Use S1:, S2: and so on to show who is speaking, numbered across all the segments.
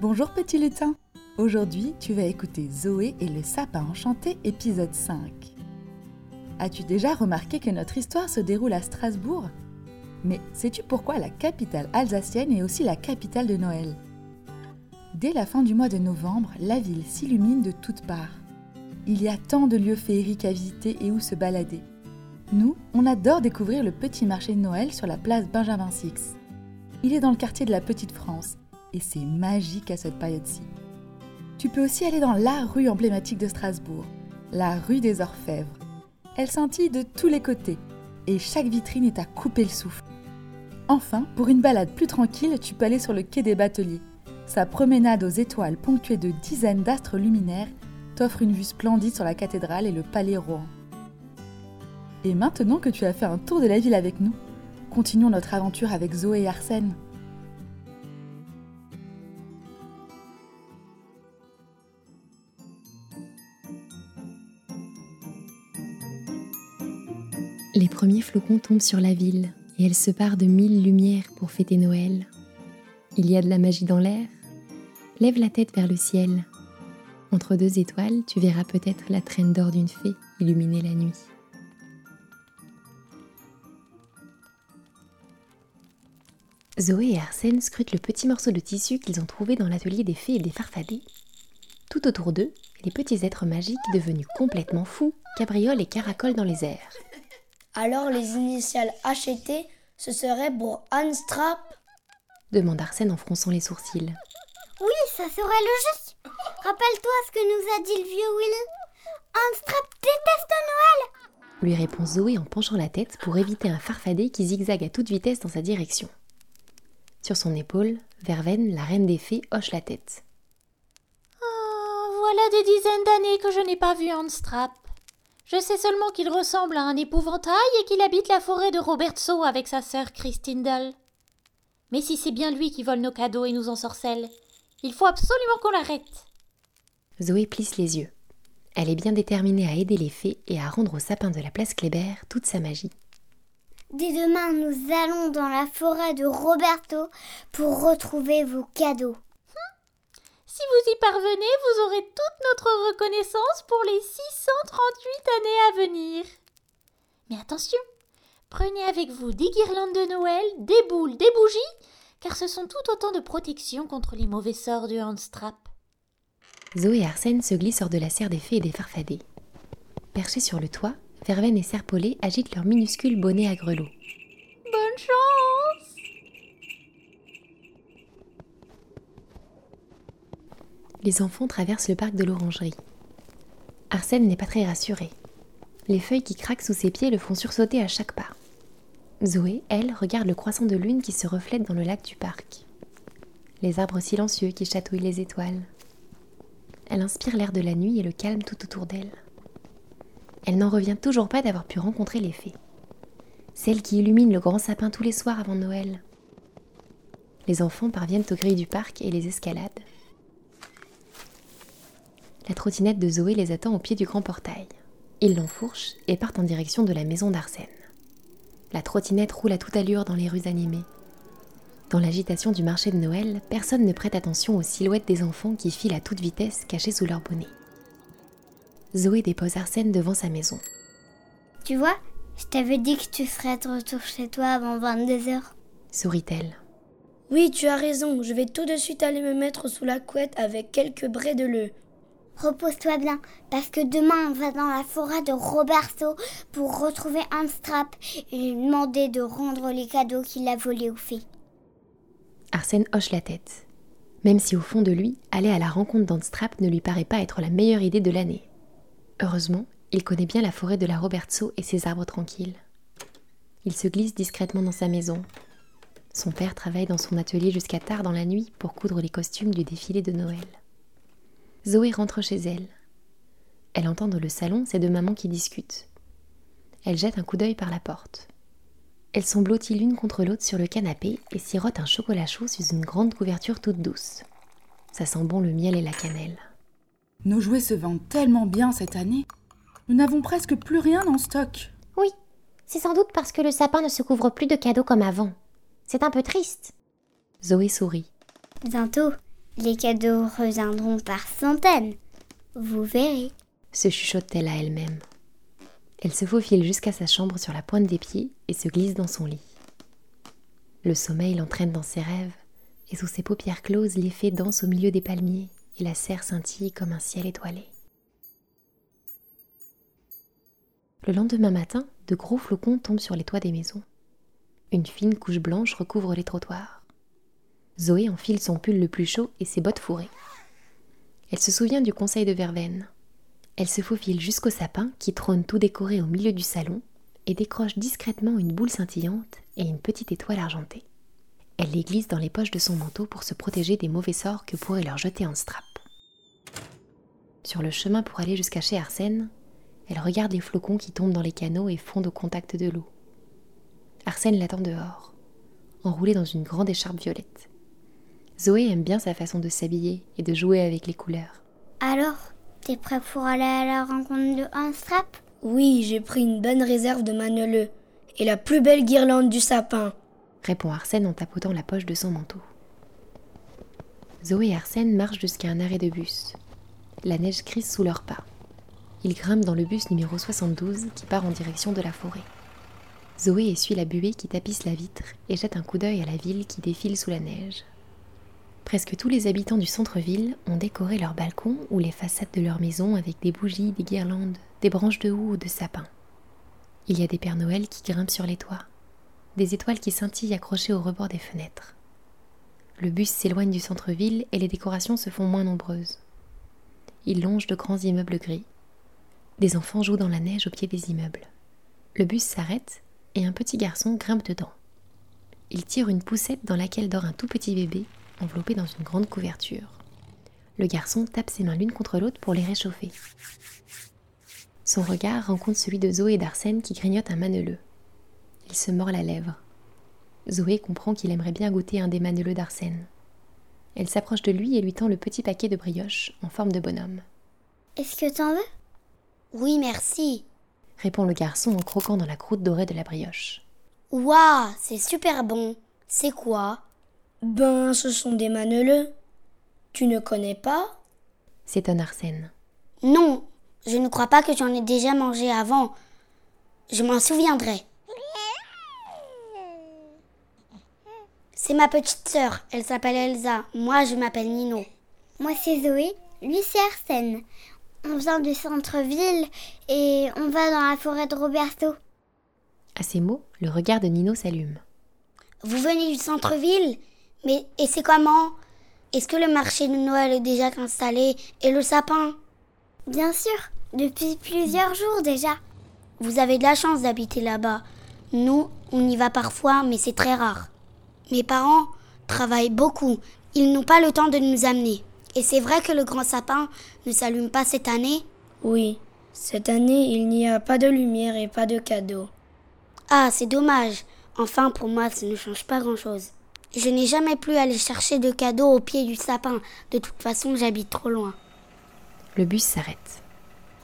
S1: Bonjour petit lutin Aujourd'hui, tu vas écouter Zoé et le sapin enchanté épisode 5. As-tu déjà remarqué que notre histoire se déroule à Strasbourg? Mais sais-tu pourquoi la capitale alsacienne est aussi la capitale de Noël? Dès la fin du mois de novembre, la ville s'illumine de toutes parts. Il y a tant de lieux féeriques à visiter et où se balader. Nous, on adore découvrir le petit marché de Noël sur la place Benjamin Six. Il est dans le quartier de la Petite France et c'est magique à cette période-ci. Tu peux aussi aller dans la rue emblématique de Strasbourg, la rue des Orfèvres. Elle scintille de tous les côtés et chaque vitrine est à couper le souffle. Enfin, pour une balade plus tranquille, tu peux aller sur le quai des Bateliers. Sa promenade aux étoiles ponctuée de dizaines d'astres luminaires t'offre une vue splendide sur la cathédrale et le palais Rohan. Et maintenant que tu as fait un tour de la ville avec nous, continuons notre aventure avec Zoé et Arsène.
S2: Les premiers flocons tombent sur la ville et elle se part de mille lumières pour fêter Noël. Il y a de la magie dans l'air. Lève la tête vers le ciel. Entre deux étoiles, tu verras peut-être la traîne d'or d'une fée illuminer la nuit. Zoé et Arsène scrutent le petit morceau de tissu qu'ils ont trouvé dans l'atelier des fées et des farfadets. Tout autour d'eux, les petits êtres magiques devenus complètement fous cabriolent et caracolent dans les airs.
S3: Alors les initiales HT, ce serait pour Unstrap
S2: demande Arsène en fronçant les sourcils.
S4: Oui, ça serait logique. Rappelle-toi ce que nous a dit le vieux Will. Unstrap déteste Noël
S2: lui répond Zoé en penchant la tête pour éviter un farfadet qui zigzague à toute vitesse dans sa direction. Sur son épaule, Verveine, la reine des fées, hoche la tête.
S5: Oh, voilà des dizaines d'années que je n'ai pas vu Unstrap. Je sais seulement qu'il ressemble à un épouvantail et qu'il habite la forêt de Robertso avec sa sœur Christindal. Mais si c'est bien lui qui vole nos cadeaux et nous ensorcelle, il faut absolument qu'on l'arrête.
S2: Zoé plisse les yeux. Elle est bien déterminée à aider les fées et à rendre au sapin de la place Kléber toute sa magie.
S4: Dès demain, nous allons dans la forêt de Roberto pour retrouver vos cadeaux.
S5: Si vous y parvenez, vous aurez toute notre reconnaissance pour les 638 années à venir. Mais attention, prenez avec vous des guirlandes de Noël, des boules, des bougies, car ce sont tout autant de protections contre les mauvais sorts du handstrap.
S2: Zoé et Arsène se glissent hors de la serre des fées et des farfadets. Perchés sur le toit, Verveine et Serpollet agitent leurs minuscules bonnets à grelots.
S5: Bonne chance
S2: Les enfants traversent le parc de l'orangerie. Arsène n'est pas très rassuré. Les feuilles qui craquent sous ses pieds le font sursauter à chaque pas. Zoé, elle, regarde le croissant de lune qui se reflète dans le lac du parc. Les arbres silencieux qui chatouillent les étoiles. Elle inspire l'air de la nuit et le calme tout autour d'elle. Elle n'en revient toujours pas d'avoir pu rencontrer les fées. Celles qui illuminent le grand sapin tous les soirs avant Noël. Les enfants parviennent aux grilles du parc et les escaladent. La trottinette de Zoé les attend au pied du grand portail. Ils l'enfourchent et partent en direction de la maison d'Arsène. La trottinette roule à toute allure dans les rues animées. Dans l'agitation du marché de Noël, personne ne prête attention aux silhouettes des enfants qui filent à toute vitesse cachés sous leur bonnet. Zoé dépose Arsène devant sa maison.
S4: Tu vois, je t'avais dit que tu serais de retour chez toi avant 22h.
S2: Sourit-elle.
S3: Oui, tu as raison, je vais tout de suite aller me mettre sous la couette avec quelques braies de leu.
S4: Repose-toi bien, parce que demain on va dans la forêt de Roberto pour retrouver un strap et lui demander de rendre les cadeaux qu'il a volés aux fées.
S2: Arsène hoche la tête. Même si au fond de lui, aller à la rencontre d'Anstrap ne lui paraît pas être la meilleure idée de l'année. Heureusement, il connaît bien la forêt de la Robertso et ses arbres tranquilles. Il se glisse discrètement dans sa maison. Son père travaille dans son atelier jusqu'à tard dans la nuit pour coudre les costumes du défilé de Noël. Zoé rentre chez elle. Elle entend dans le salon ces deux mamans qui discutent. Elle jette un coup d'œil par la porte. Elles sont blotties l'une contre l'autre sur le canapé et sirotent un chocolat chaud sous une grande couverture toute douce. Ça sent bon le miel et la cannelle.
S1: Nos jouets se vendent tellement bien cette année. Nous n'avons presque plus rien en stock.
S6: Oui, c'est sans doute parce que le sapin ne se couvre plus de cadeaux comme avant. C'est un peu triste.
S2: Zoé sourit.
S4: Bientôt, Les cadeaux reviendront par centaines. Vous verrez.
S2: Se chuchote-t-elle à elle-même. Elle se faufile jusqu'à sa chambre sur la pointe des pieds et se glisse dans son lit. Le sommeil l'entraîne dans ses rêves, et sous ses paupières closes, les fées dansent au milieu des palmiers, et la serre scintille comme un ciel étoilé. Le lendemain matin, de gros flocons tombent sur les toits des maisons. Une fine couche blanche recouvre les trottoirs. Zoé enfile son pull le plus chaud et ses bottes fourrées. Elle se souvient du conseil de Verveine. Elle se faufile jusqu'au sapin qui trône tout décoré au milieu du salon et décroche discrètement une boule scintillante et une petite étoile argentée. Elle les glisse dans les poches de son manteau pour se protéger des mauvais sorts que pourrait leur jeter un strap. Sur le chemin pour aller jusqu'à chez Arsène, elle regarde les flocons qui tombent dans les canaux et fondent au contact de l'eau. Arsène l'attend dehors, enroulé dans une grande écharpe violette. Zoé aime bien sa façon de s'habiller et de jouer avec les couleurs.
S4: Alors, t'es prêt pour aller à la rencontre de Unstrap
S3: Oui, j'ai pris une bonne réserve de maneleux et la plus belle guirlande du sapin,
S2: répond Arsène en tapotant la poche de son manteau. Zoé et Arsène marchent jusqu'à un arrêt de bus. La neige crise sous leurs pas. Ils grimpent dans le bus numéro 72 qui part en direction de la forêt. Zoé essuie la buée qui tapisse la vitre et jette un coup d'œil à la ville qui défile sous la neige. Presque tous les habitants du centre-ville ont décoré leurs balcons ou les façades de leurs maisons avec des bougies, des guirlandes, des branches de houx ou de sapins. Il y a des Pères Noël qui grimpent sur les toits, des étoiles qui scintillent accrochées au rebord des fenêtres. Le bus s'éloigne du centre-ville et les décorations se font moins nombreuses. Il longe de grands immeubles gris. Des enfants jouent dans la neige au pied des immeubles. Le bus s'arrête et un petit garçon grimpe dedans. Il tire une poussette dans laquelle dort un tout petit bébé enveloppé dans une grande couverture. Le garçon tape ses mains l'une contre l'autre pour les réchauffer. Son regard rencontre celui de Zoé et d'Arsène qui grignotent un maneleux. Il se mord la lèvre. Zoé comprend qu'il aimerait bien goûter un des maneleux d'Arsène. Elle s'approche de lui et lui tend le petit paquet de brioches en forme de bonhomme.
S4: Est-ce que t'en veux?
S3: Oui, merci,
S2: répond le garçon en croquant dans la croûte dorée de la brioche.
S3: Waouh, c'est super bon. C'est quoi? Ben, ce sont des maneleux. Tu ne connais pas?
S2: S'étonne Arsène.
S3: Non, je ne crois pas que j'en ai déjà mangé avant. Je m'en souviendrai. C'est ma petite sœur, elle s'appelle Elsa. Moi, je m'appelle Nino.
S4: Moi, c'est Zoé. Lui, c'est Arsène. On vient du centre-ville et on va dans la forêt de Roberto.
S2: À ces mots, le regard de Nino s'allume.
S3: Vous venez du centre-ville? Mais et c'est comment? Est-ce que le marché de Noël est déjà installé et le sapin?
S4: Bien sûr, depuis plusieurs jours déjà.
S3: Vous avez de la chance d'habiter là-bas. Nous, on y va parfois, mais c'est très rare. Mes parents travaillent beaucoup. Ils n'ont pas le temps de nous amener. Et c'est vrai que le grand sapin ne s'allume pas cette année?
S7: Oui, cette année il n'y a pas de lumière et pas de cadeaux.
S3: Ah, c'est dommage. Enfin, pour moi, ça ne change pas grand-chose. Je n'ai jamais pu aller chercher de cadeaux au pied du sapin. De toute façon, j'habite trop loin.
S2: Le bus s'arrête.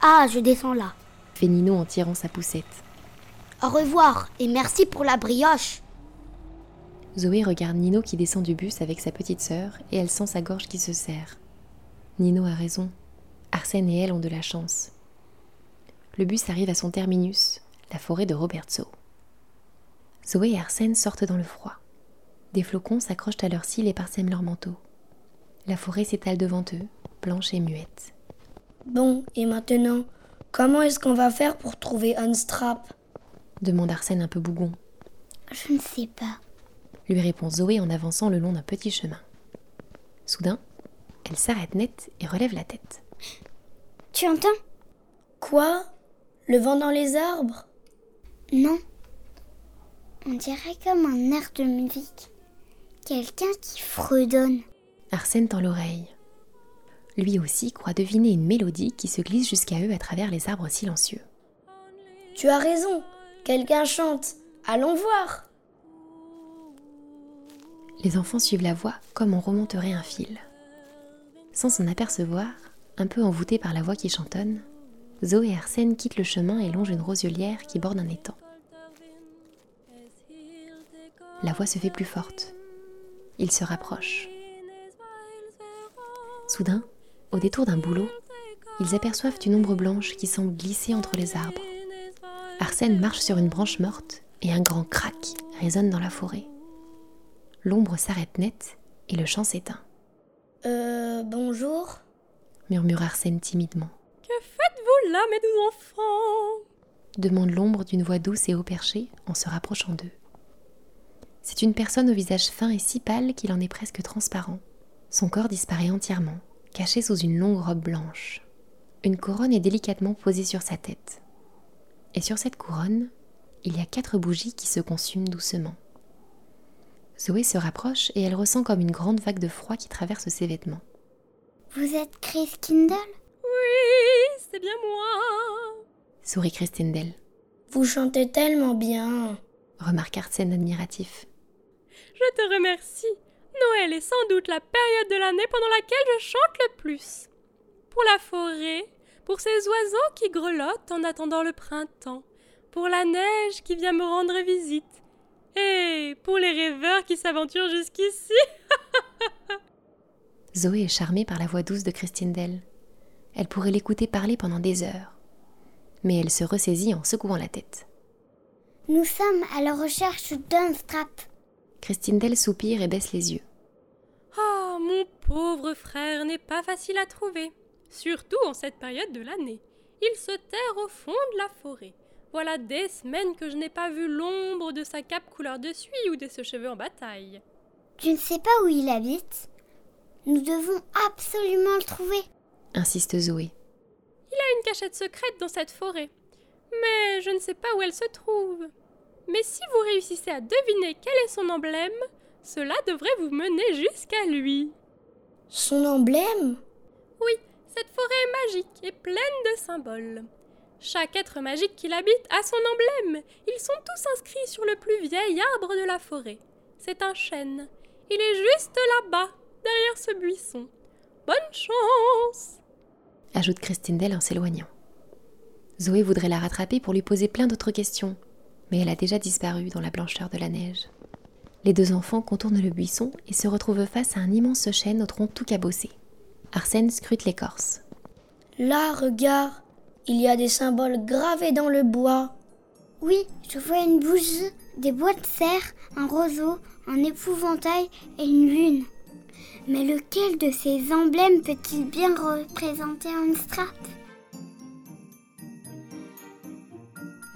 S3: Ah, je descends là.
S2: Fait Nino en tirant sa poussette.
S3: Au revoir et merci pour la brioche.
S2: Zoé regarde Nino qui descend du bus avec sa petite sœur et elle sent sa gorge qui se serre. Nino a raison. Arsène et elle ont de la chance. Le bus arrive à son terminus, la forêt de Robertso. Zoé et Arsène sortent dans le froid. Des flocons s'accrochent à leurs cils et parsèment leurs manteaux. La forêt s'étale devant eux, blanche et muette.
S7: Bon, et maintenant, comment est-ce qu'on va faire pour trouver Unstrap
S2: demande Arsène un peu bougon.
S4: Je ne sais pas
S2: lui répond Zoé en avançant le long d'un petit chemin. Soudain, elle s'arrête net et relève la tête.
S4: Tu entends?
S7: Quoi? Le vent dans les arbres?
S4: Non. On dirait comme un air de musique. Quelqu'un qui fredonne.
S2: Arsène tend l'oreille. Lui aussi croit deviner une mélodie qui se glisse jusqu'à eux à travers les arbres silencieux.
S7: Tu as raison, quelqu'un chante. Allons voir.
S2: Les enfants suivent la voix comme on remonterait un fil. Sans s'en apercevoir, un peu envoûtés par la voix qui chantonne, Zoé et Arsène quittent le chemin et longent une rosiolière qui borde un étang. La voix se fait plus forte. Ils se rapprochent. Soudain, au détour d'un boulot, ils aperçoivent une ombre blanche qui semble glisser entre les arbres. Arsène marche sur une branche morte et un grand crac résonne dans la forêt. L'ombre s'arrête net et le chant s'éteint.
S7: Euh, bonjour
S2: murmure Arsène timidement.
S8: Que faites-vous là, mes doux enfants?
S2: Demande l'ombre d'une voix douce et haut perchée en se rapprochant d'eux. C'est une personne au visage fin et si pâle qu'il en est presque transparent. Son corps disparaît entièrement, caché sous une longue robe blanche. Une couronne est délicatement posée sur sa tête. Et sur cette couronne, il y a quatre bougies qui se consument doucement. Zoé se rapproche et elle ressent comme une grande vague de froid qui traverse ses vêtements.
S4: Vous êtes Chris Kindle?
S8: Oui, c'est bien moi
S2: sourit Christindel.
S7: Vous chantez tellement bien
S2: remarque Arsène admiratif.
S8: Je te remercie. Noël est sans doute la période de l'année pendant laquelle je chante le plus. Pour la forêt, pour ces oiseaux qui grelottent en attendant le printemps, pour la neige qui vient me rendre visite, et pour les rêveurs qui s'aventurent jusqu'ici.
S2: Zoé est charmée par la voix douce de Christine Elle pourrait l'écouter parler pendant des heures. Mais elle se ressaisit en secouant la tête.
S4: Nous sommes à la recherche d'un strap.
S2: Christine Dell soupire et baisse les yeux.
S8: Ah, mon pauvre frère n'est pas facile à trouver, surtout en cette période de l'année. Il se terre au fond de la forêt. Voilà des semaines que je n'ai pas vu l'ombre de sa cape couleur de suie ou de ses cheveux en bataille.
S4: Tu ne sais pas où il habite Nous devons absolument le trouver,
S2: insiste Zoé.
S8: Il a une cachette secrète dans cette forêt mais je ne sais pas où elle se trouve. Mais si vous réussissez à deviner quel est son emblème, cela devrait vous mener jusqu'à lui.
S7: Son emblème?
S8: Oui, cette forêt est magique et pleine de symboles. Chaque être magique qui l'habite a son emblème. Ils sont tous inscrits sur le plus vieil arbre de la forêt. C'est un chêne. Il est juste là-bas, derrière ce buisson. Bonne chance
S2: ajoute Christine Dell en s'éloignant. Zoé voudrait la rattraper pour lui poser plein d'autres questions, mais elle a déjà disparu dans la blancheur de la neige. Les deux enfants contournent le buisson et se retrouvent face à un immense chêne au tronc tout cabossé. Arsène scrute l'écorce.
S7: Là, regarde, il y a des symboles gravés dans le bois.
S4: Oui, je vois une bougie, des bois de serre, un roseau, un épouvantail et une lune. Mais lequel de ces emblèmes peut-il bien représenter un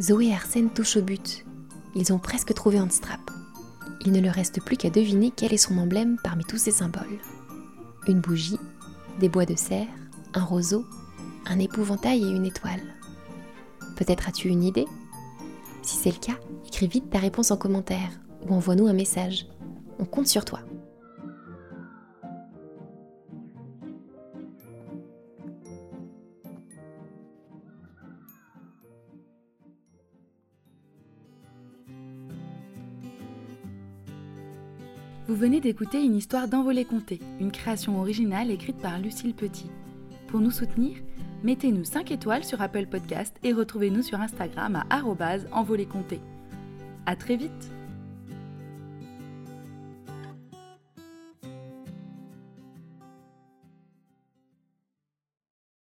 S2: Zoé et Arsène touchent au but. Ils ont presque trouvé strap. Il ne leur reste plus qu'à deviner quel est son emblème parmi tous ces symboles. Une bougie, des bois de serre, un roseau, un épouvantail et une étoile. Peut-être as-tu une idée? Si c'est le cas, écris vite ta réponse en commentaire ou envoie-nous un message. On compte sur toi.
S1: Vous venez d'écouter une histoire d'Envolée Comté, une création originale écrite par Lucille Petit. Pour nous soutenir, mettez-nous 5 étoiles sur Apple Podcast et retrouvez-nous sur Instagram à envolée comté. À très vite